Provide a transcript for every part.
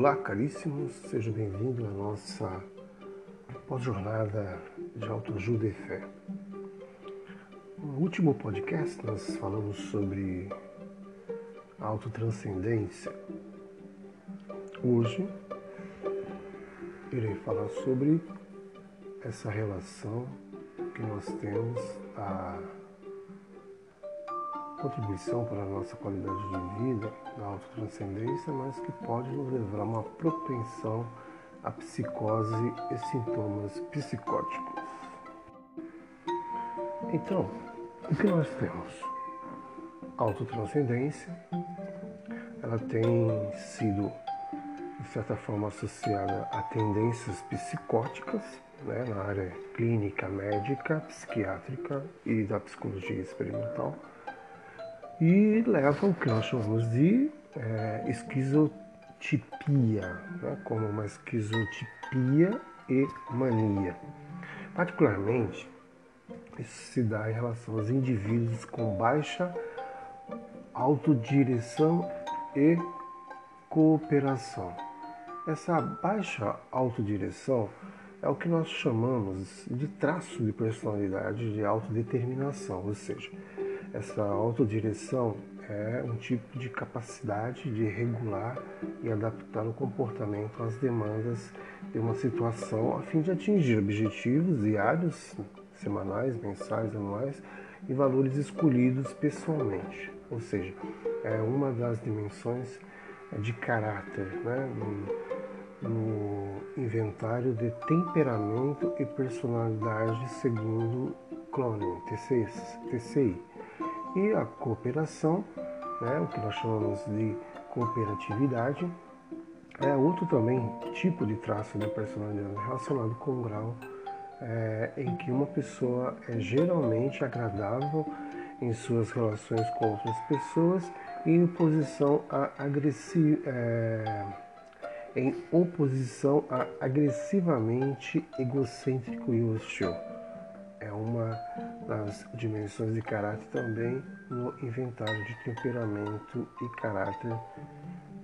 Olá, caríssimos, sejam bem-vindos à nossa pós-jornada de autoajuda e fé. No último podcast, nós falamos sobre a autotranscendência. Hoje, irei falar sobre essa relação que nós temos, a contribuição para a nossa qualidade de vida, da autotranscendência, mas que pode nos levar a uma propensão à psicose e sintomas psicóticos. Então, o que nós temos? A autotranscendência, ela tem sido, de certa forma, associada a tendências psicóticas, né, na área clínica, médica, psiquiátrica e da psicologia experimental e leva o que nós chamamos de é, esquizotipia, né, como uma esquizotipia e mania. Particularmente, isso se dá em relação aos indivíduos com baixa autodireção e cooperação. Essa baixa autodireção é o que nós chamamos de traço de personalidade de autodeterminação, ou seja, essa autodireção é um tipo de capacidade de regular e adaptar o comportamento às demandas de uma situação a fim de atingir objetivos diários, semanais, mensais, anuais e valores escolhidos pessoalmente. Ou seja, é uma das dimensões de caráter né, no, no inventário de temperamento e personalidade segundo Clonen, TCI. E a cooperação, né, o que nós chamamos de cooperatividade, é outro também tipo de traço de personalidade relacionado com o grau é, em que uma pessoa é geralmente agradável em suas relações com outras pessoas e em oposição a agressi é, em oposição a agressivamente egocêntrico e hostil. É uma das dimensões de caráter também no inventário de temperamento e caráter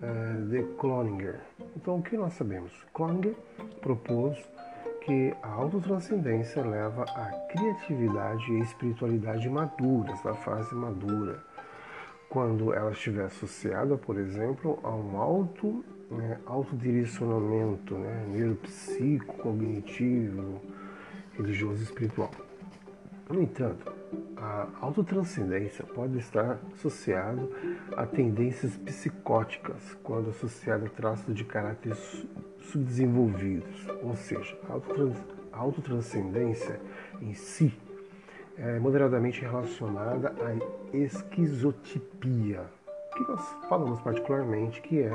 é, de Cloninger. Então, o que nós sabemos? Cloninger propôs que a autotranscendência leva à criatividade e espiritualidade maduras, na fase madura, quando ela estiver associada, por exemplo, a um auto, né, autodirecionamento né, neuropsíquico, cognitivo, religioso e espiritual. No entanto, a autotranscendência pode estar associado a tendências psicóticas quando associada a traços de caráter subdesenvolvidos, ou seja, a autotranscendência em si é moderadamente relacionada à esquizotipia, que nós falamos particularmente que é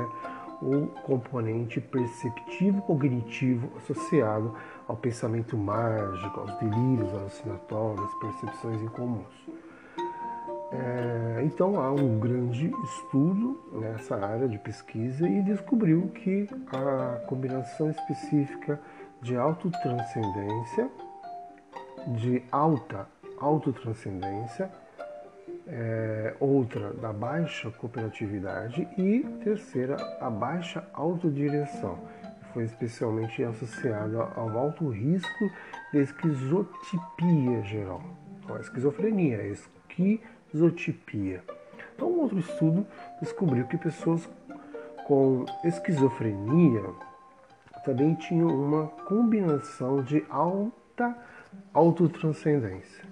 o componente perceptivo cognitivo associado ao pensamento mágico, aos delírios alucinatórios, percepções incomuns. É, então há um grande estudo nessa área de pesquisa e descobriu que a combinação específica de autotranscendência, de alta autotranscendência, é, outra da baixa cooperatividade e terceira a baixa autodireção foi especialmente associado ao alto risco de esquizotipia geral. Então, a esquizofrenia, a esquizotipia. Então, um outro estudo descobriu que pessoas com esquizofrenia também tinham uma combinação de alta autotranscendência.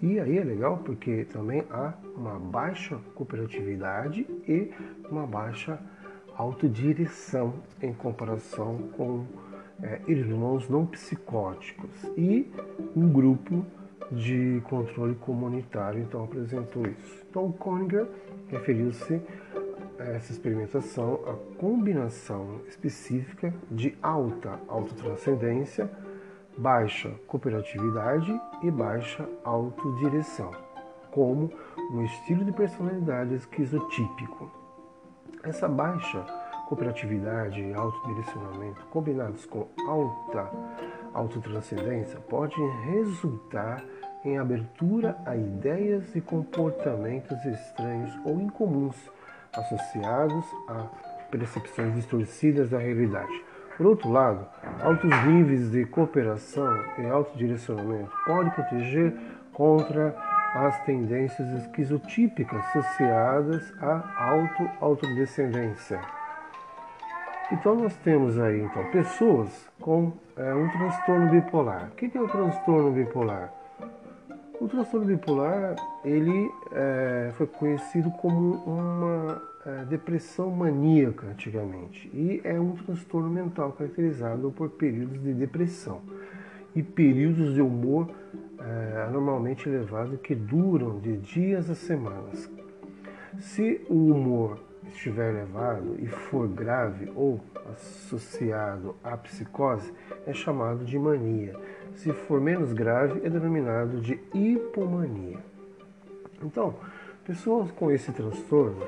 E aí é legal porque também há uma baixa cooperatividade e uma baixa autodireção em comparação com é, irmãos não psicóticos e um grupo de controle comunitário então apresentou isso. Então Coninger referiu-se a essa experimentação à combinação específica de alta autotranscendência, baixa cooperatividade e baixa autodireção, como um estilo de personalidade esquizotípico. Essa baixa cooperatividade e autodirecionamento combinados com alta autotranscendência podem resultar em abertura a ideias e comportamentos estranhos ou incomuns associados à percepções distorcidas da realidade. Por outro lado, altos níveis de cooperação e autodirecionamento podem proteger contra as tendências esquizotípicas associadas à auto-autodescendência. Então nós temos aí então pessoas com é, um transtorno bipolar. O que é o transtorno bipolar? O transtorno bipolar ele é, foi conhecido como uma é, depressão maníaca antigamente e é um transtorno mental caracterizado por períodos de depressão e períodos de humor é, anormalmente elevado que duram de dias a semanas. Se o humor estiver elevado e for grave ou associado à psicose, é chamado de mania. Se for menos grave, é denominado de hipomania. Então, pessoas com esse transtorno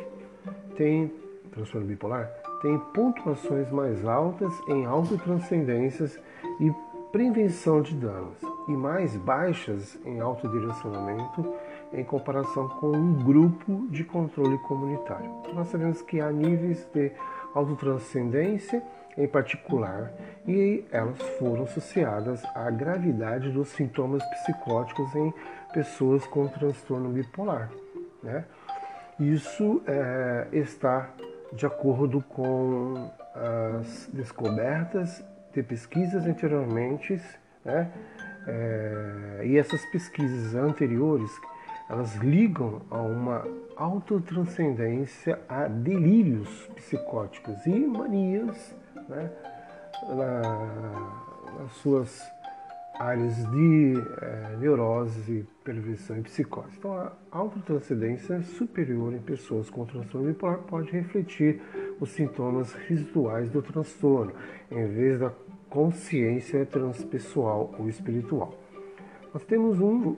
têm transtorno bipolar têm pontuações mais altas em autotranscendências e prevenção de danos e mais baixas em autodirecionamento em comparação com um grupo de controle comunitário. Nós sabemos que há níveis de autotranscendência em particular e elas foram associadas à gravidade dos sintomas psicóticos em pessoas com transtorno bipolar. Né? Isso é, está de acordo com as descobertas de pesquisas anteriormente, né? É, e essas pesquisas anteriores elas ligam a uma autotranscendência a delírios psicóticos e manias né, na, nas suas áreas de é, neurose, perversão e psicose. Então, a autotranscendência superior em pessoas com transtorno bipolar pode refletir os sintomas residuais do transtorno, em vez da consciência transpessoal ou espiritual. Nós temos um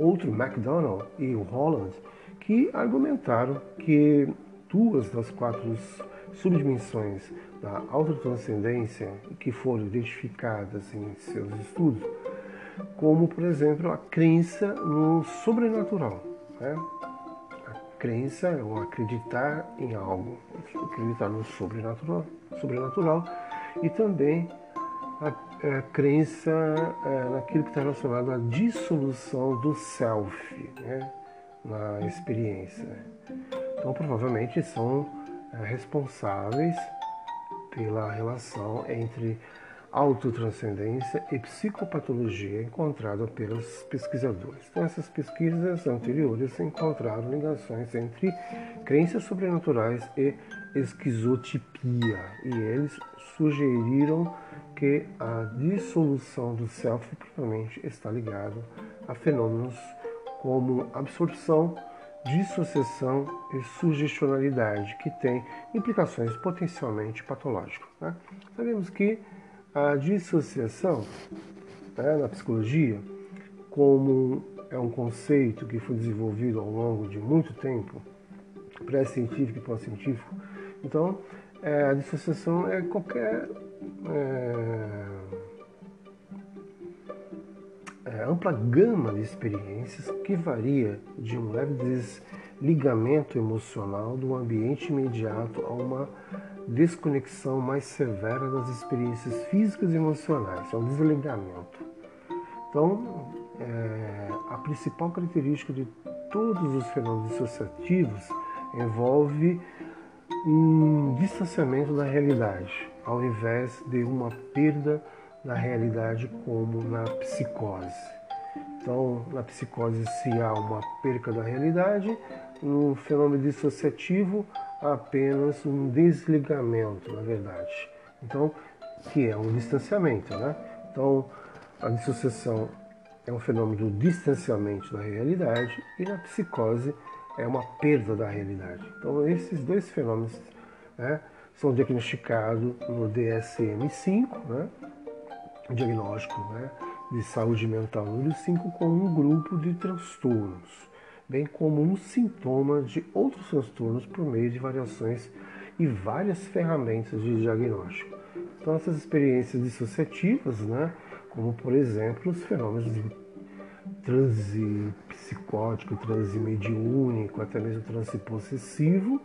outro MacDonald e o Holland que argumentaram que duas das quatro subdimensões da autotranscendência que foram identificadas em seus estudos, como por exemplo a crença no sobrenatural. Né? A crença é o acreditar em algo, acreditar no sobrenatural, sobrenatural e também a, a crença é, naquilo que está relacionado à dissolução do self né, na experiência. Então, provavelmente são é, responsáveis pela relação entre autotranscendência e psicopatologia encontrada pelos pesquisadores. Então, essas pesquisas anteriores encontraram ligações entre crenças sobrenaturais e esquizotipia, e eles sugeriram que a dissolução do self provavelmente está ligado a fenômenos como absorção, dissociação e sugestionalidade, que têm implicações potencialmente patológicas. Né? Sabemos que a dissociação né, na psicologia, como é um conceito que foi desenvolvido ao longo de muito tempo, pré-científico e pós-científico, então é, a dissociação é qualquer é, ampla gama de experiências que varia de um leve desligamento emocional do ambiente imediato a uma desconexão mais severa das experiências físicas e emocionais, é um desligamento. Então, é, a principal característica de todos os fenômenos dissociativos envolve um distanciamento da realidade, ao invés de uma perda da realidade como na psicose. Então, na psicose, se há uma perca da realidade, no fenômeno dissociativo, há apenas um desligamento, na verdade. Então, que é um distanciamento, né? Então, a dissociação é um fenômeno do distanciamento da realidade e na psicose é uma perda da realidade. Então, esses dois fenômenos né, são diagnosticados no DSM-5, né, diagnóstico né, de saúde mental número 5, com um grupo de transtornos, bem como um sintoma de outros transtornos por meio de variações e várias ferramentas de diagnóstico. Então, essas experiências dissociativas, né, como por exemplo os fenômenos de transe psicótico, transe mediúnico, até mesmo transe possessivo,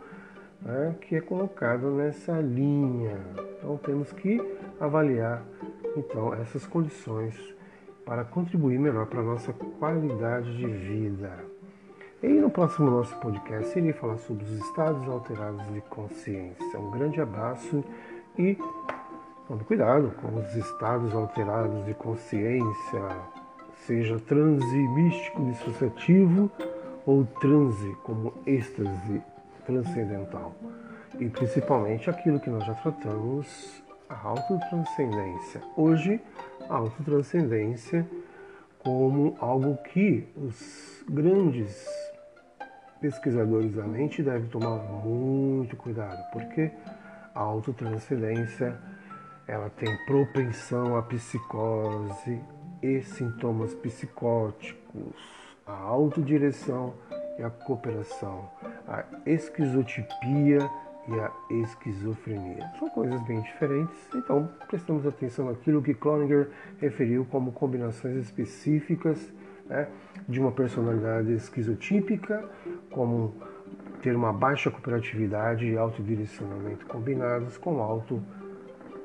né, que é colocado nessa linha. Então temos que avaliar então essas condições para contribuir melhor para a nossa qualidade de vida. E no próximo nosso podcast irei falar sobre os estados alterados de consciência. Um grande abraço e tome cuidado com os estados alterados de consciência, seja transe místico dissociativo ou transe como êxtase transcendental. E principalmente aquilo que nós já tratamos, a autotranscendência. Hoje, a autotranscendência como algo que os grandes pesquisadores da mente devem tomar muito cuidado, porque a autotranscendência ela tem propensão à psicose e sintomas psicóticos, a autodireção e a cooperação, a esquizotipia e a esquizofrenia. São coisas bem diferentes, então prestamos atenção naquilo que Cloninger referiu como combinações específicas né, de uma personalidade esquizotípica, como ter uma baixa cooperatividade e autodirecionamento combinados com alto,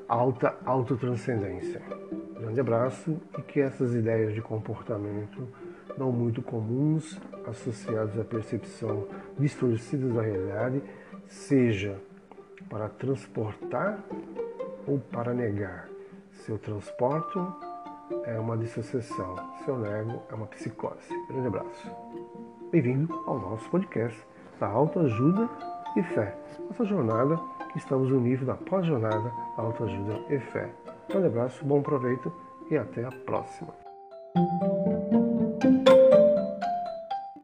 alta autotranscendência. Grande abraço e que essas ideias de comportamento não muito comuns associadas à percepção distorcida da realidade, seja para transportar ou para negar. Se eu transporto, é uma dissociação. Se eu nego, é uma psicose. Grande abraço. Bem-vindo ao nosso podcast da autoajuda e fé. Nossa jornada, estamos no nível da pós-jornada autoajuda e fé. Grande abraço, bom proveito e até a próxima.